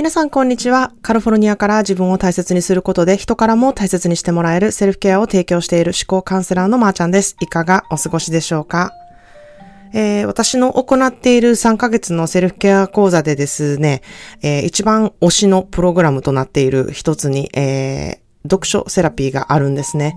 皆さんこんにちは。カリフォルニアから自分を大切にすることで人からも大切にしてもらえるセルフケアを提供している思考カウンセラーのまーちゃんです。いかがお過ごしでしょうか？えー、私の行っている3ヶ月のセルフケア講座でですね、えー、一番推しのプログラムとなっている一つに、えー、読書セラピーがあるんですね。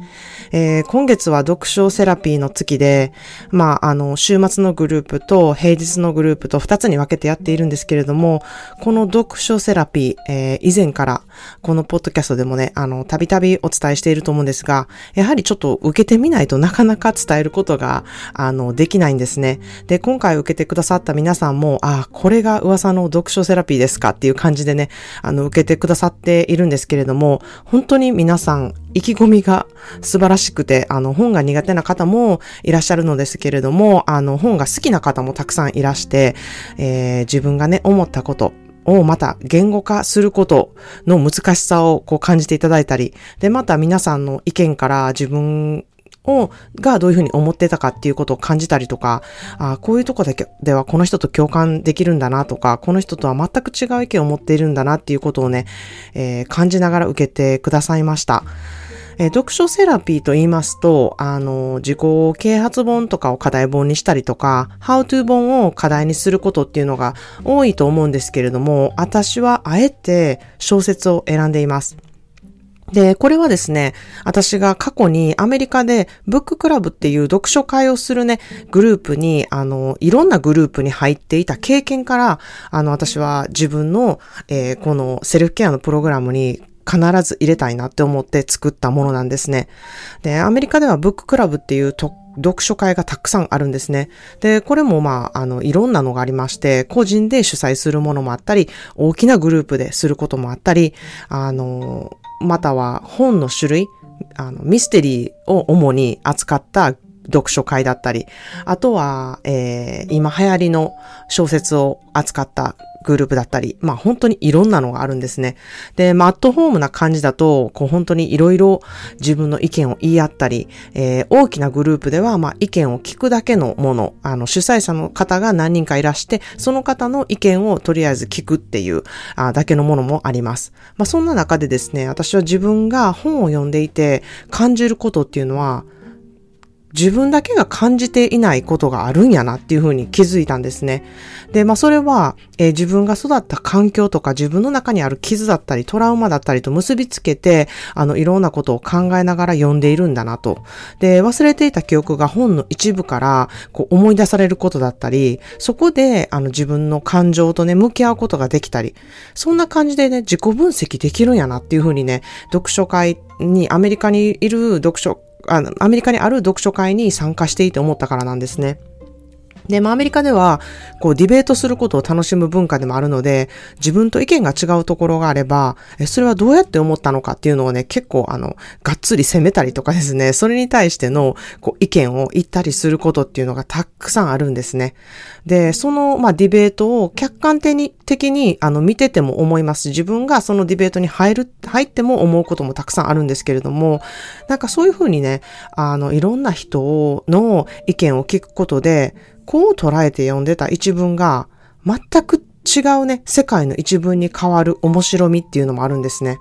えー、今月は読書セラピーの月で、まあ、あの、週末のグループと平日のグループと2つに分けてやっているんですけれども、この読書セラピー、えー、以前からこのポッドキャストでもね、あの、たびたびお伝えしていると思うんですが、やはりちょっと受けてみないとなかなか伝えることが、あの、できないんですね。で、今回受けてくださった皆さんも、あ、これが噂の読書セラピーですかっていう感じでね、あの、受けてくださっているんですけれども、本当に皆さん、意気込みが素晴らしくて、あの、本が苦手な方もいらっしゃるのですけれども、あの、本が好きな方もたくさんいらして、えー、自分がね、思ったこと、をまた言語化することの難しさをこう感じていただいたり、で、また皆さんの意見から自分を、がどういうふうに思ってたかっていうことを感じたりとか、あこういうとこだけではこの人と共感できるんだなとか、この人とは全く違う意見を持っているんだなっていうことをね、えー、感じながら受けてくださいました。えー、読書セラピーと言いますと、あの、自己啓発本とかを課題本にしたりとか、How to 本を課題にすることっていうのが多いと思うんですけれども、私はあえて小説を選んでいます。で、これはですね、私が過去にアメリカでブッククラブっていう読書会をするね、グループに、あの、いろんなグループに入っていた経験から、あの、私は自分の、えー、このセルフケアのプログラムに必ず入れたいなって思って作ったものなんですね。で、アメリカではブッククラブっていう読書会がたくさんあるんですね。で、これもまあ、あの、いろんなのがありまして、個人で主催するものもあったり、大きなグループですることもあったり、あの、または本の種類、あの、ミステリーを主に扱った読書会だったり、あとは、えー、今流行りの小説を扱ったグループだったり、まあ本当にいろんなのがあるんですね。で、まあアットホームな感じだと、こう本当にいろいろ自分の意見を言い合ったり、えー、大きなグループでは、まあ意見を聞くだけのもの、あの主催者の方が何人かいらして、その方の意見をとりあえず聞くっていうあだけのものもあります。まあそんな中でですね、私は自分が本を読んでいて感じることっていうのは、自分だけが感じていないことがあるんやなっていうふうに気づいたんですね。で、まあそれは、えー、自分が育った環境とか自分の中にある傷だったりトラウマだったりと結びつけて、あのいろんなことを考えながら読んでいるんだなと。で、忘れていた記憶が本の一部からこう思い出されることだったり、そこであの自分の感情とね、向き合うことができたり、そんな感じでね、自己分析できるんやなっていうふうにね、読書会に、アメリカにいる読書あの、アメリカにある読書会に参加していて思ったからなんですね。で、まあアメリカでは、こうディベートすることを楽しむ文化でもあるので、自分と意見が違うところがあれば、え、それはどうやって思ったのかっていうのをね、結構あの、がっつり責めたりとかですね、それに対しての、こう意見を言ったりすることっていうのがたくさんあるんですね。で、その、まあディベートを客観的に、的に、あの、見てても思いますし、自分がそのディベートに入る、入っても思うこともたくさんあるんですけれども、なんかそういうふうにね、あの、いろんな人の意見を聞くことで、こう捉えて読んでた一文が全く違うね、世界の一文に変わる面白みっていうのもあるんですね。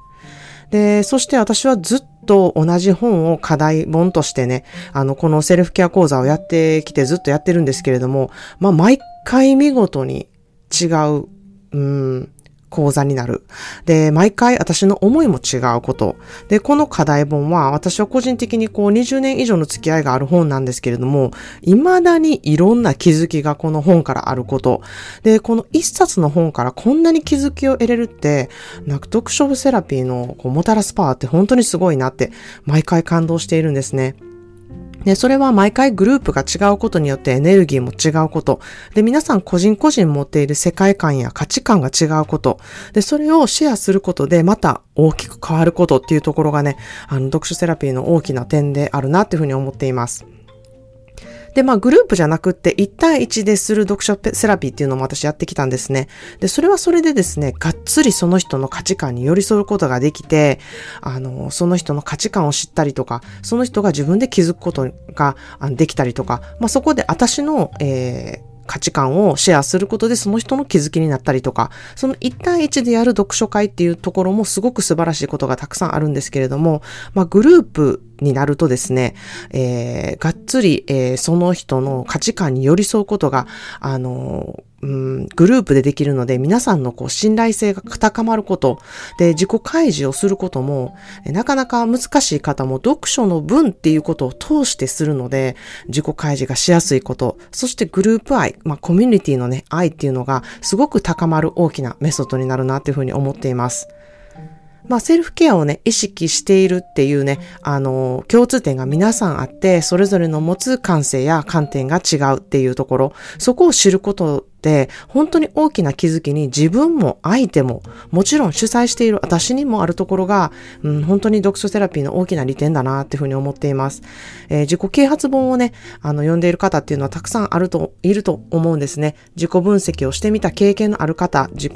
で、そして私はずっと同じ本を課題本としてね、あの、このセルフケア講座をやってきてずっとやってるんですけれども、まあ、毎回見事に違う、うん、講座になる。で、毎回私の思いも違うこと。で、この課題本は私は個人的にこう20年以上の付き合いがある本なんですけれども、未だにいろんな気づきがこの本からあること。で、この一冊の本からこんなに気づきを得れるって、なんか読書セラピーのこうもたらすパワーって本当にすごいなって毎回感動しているんですね。で、それは毎回グループが違うことによってエネルギーも違うこと。で、皆さん個人個人持っている世界観や価値観が違うこと。で、それをシェアすることでまた大きく変わることっていうところがね、あの、読書セラピーの大きな点であるなっていうふうに思っています。で、まあグループじゃなくって1対1でする読書セラピーっていうのも私やってきたんですね。で、それはそれでですね、がっつりその人の価値観に寄り添うことができて、あの、その人の価値観を知ったりとか、その人が自分で気づくことができたりとか、まあそこで私の、えー価値観をシェアすることでその人の気づきになったりとか、その1対1でやる読書会っていうところもすごく素晴らしいことがたくさんあるんですけれども、まあグループになるとですね、えー、がっつり、えー、その人の価値観に寄り添うことが、あのうん、グループでできるので、皆さんのこう信頼性が高まること、で、自己開示をすることも、なかなか難しい方も読書の文っていうことを通してするので、自己開示がしやすいこと、そしてグループ愛、まあコミュニティのね、愛っていうのがすごく高まる大きなメソッドになるなっていうふうに思っています。まあ、セルフケアをね、意識しているっていうね、あの、共通点が皆さんあって、それぞれの持つ感性や観点が違うっていうところ、そこを知ること、本当に大きな気づきに自分も相手も、もちろん主催している私にもあるところが、うん、本当に読書セラピーの大きな利点だなっていうふうに思っています。えー、自己啓発本をね、あの、読んでいる方っていうのはたくさんあると、いると思うんですね。自己分析をしてみた経験のある方、自己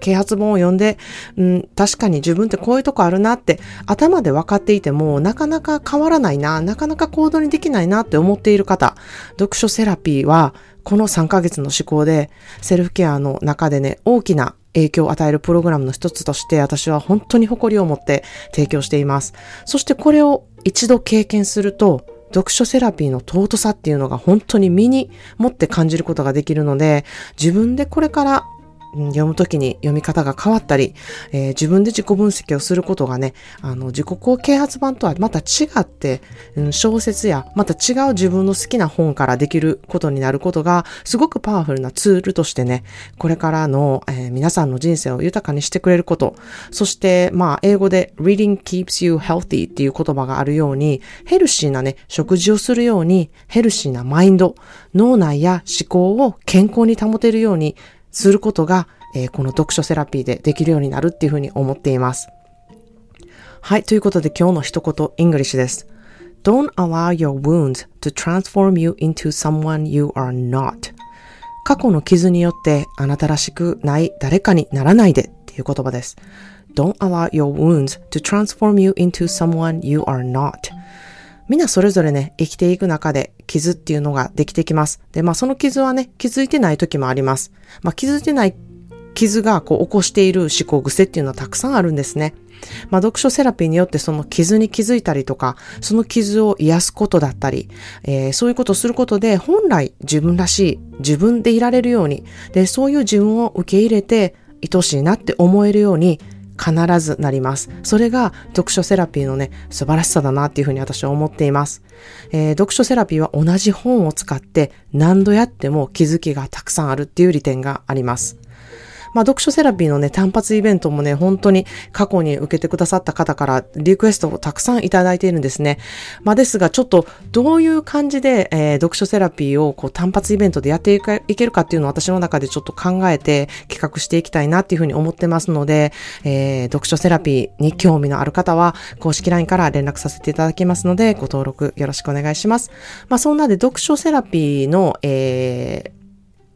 啓発本を読んで、うん、確かに自分ってこういうとこあるなって頭で分かっていても、なかなか変わらないな、なかなか行動にできないなって思っている方、読書セラピーはこの3ヶ月の思考で、セルフケアの中でね、大きな影響を与えるプログラムの一つとして私は本当に誇りを持って提供しています。そしてこれを一度経験すると、読書セラピーの尊さっていうのが本当に身に持って感じることができるので、自分でこれから読むときに読み方が変わったり、えー、自分で自己分析をすることがね、あの、自己啓発版とはまた違って、うん、小説や、また違う自分の好きな本からできることになることが、すごくパワフルなツールとしてね、これからの、えー、皆さんの人生を豊かにしてくれること、そして、まあ、英語で reading keeps you healthy っていう言葉があるように、ヘルシーなね、食事をするように、ヘルシーなマインド、脳内や思考を健康に保てるように、することが、えー、この読書セラピーでできるようになるっていうふうに思っています。はい。ということで今日の一言、 English です。Don't allow your wounds to transform you into someone you are not. 過去の傷によってあなたらしくない誰かにならないでっていう言葉です。Don't allow your wounds to transform you into someone you are not. みんなそれぞれね、生きていく中で傷っていうのができてきます。で、まあその傷はね、気づいてない時もあります。まあ気づいてない傷がこう起こしている思考癖っていうのはたくさんあるんですね。まあ、読書セラピーによってその傷に気づいたりとか、その傷を癒すことだったり、えー、そういうことをすることで本来自分らしい、自分でいられるように、で、そういう自分を受け入れて愛しいなって思えるように必ずなります。それが読書セラピーのね、素晴らしさだなっていうふうに私は思っています。えー、読書セラピーは同じ本を使って何度やっても気づきがたくさんあるっていう利点があります。まあ、読書セラピーのね、単発イベントもね、本当に過去に受けてくださった方からリクエストをたくさんいただいているんですね。まあ、ですが、ちょっとどういう感じで、えー、読書セラピーをこう単発イベントでやっていけるかっていうのを私の中でちょっと考えて企画していきたいなっていうふうに思ってますので、えー、読書セラピーに興味のある方は、公式 LINE から連絡させていただきますので、ご登録よろしくお願いします。まあ、そんなで読書セラピーの、えー、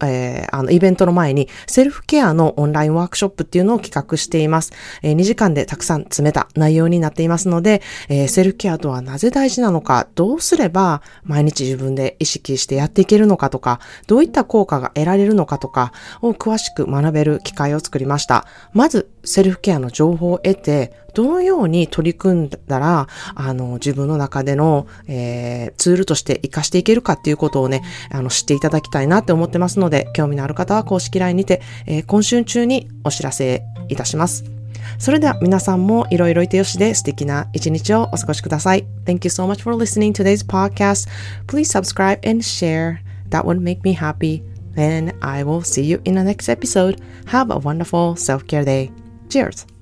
えー、あの、イベントの前に、セルフケアのオンラインワークショップっていうのを企画しています。えー、2時間でたくさん詰めた内容になっていますので、えー、セルフケアとはなぜ大事なのか、どうすれば毎日自分で意識してやっていけるのかとか、どういった効果が得られるのかとかを詳しく学べる機会を作りました。まず、セルフケアの情報を得て、どのように取り組んだら、あの、自分の中での、えー、ツールとして活かしていけるかっていうことをね、あの、知っていただきたいなって思ってますので、興味のある方は公式 LINE にて、えー、今週中にお知らせいたします。それでは皆さんもいろいろいてよしで素敵な一日をお過ごしください。Thank you so much for listening today's podcast. Please subscribe and share. That would make me happy. And I will see you in the next episode. Have a wonderful self-care day. Cheers!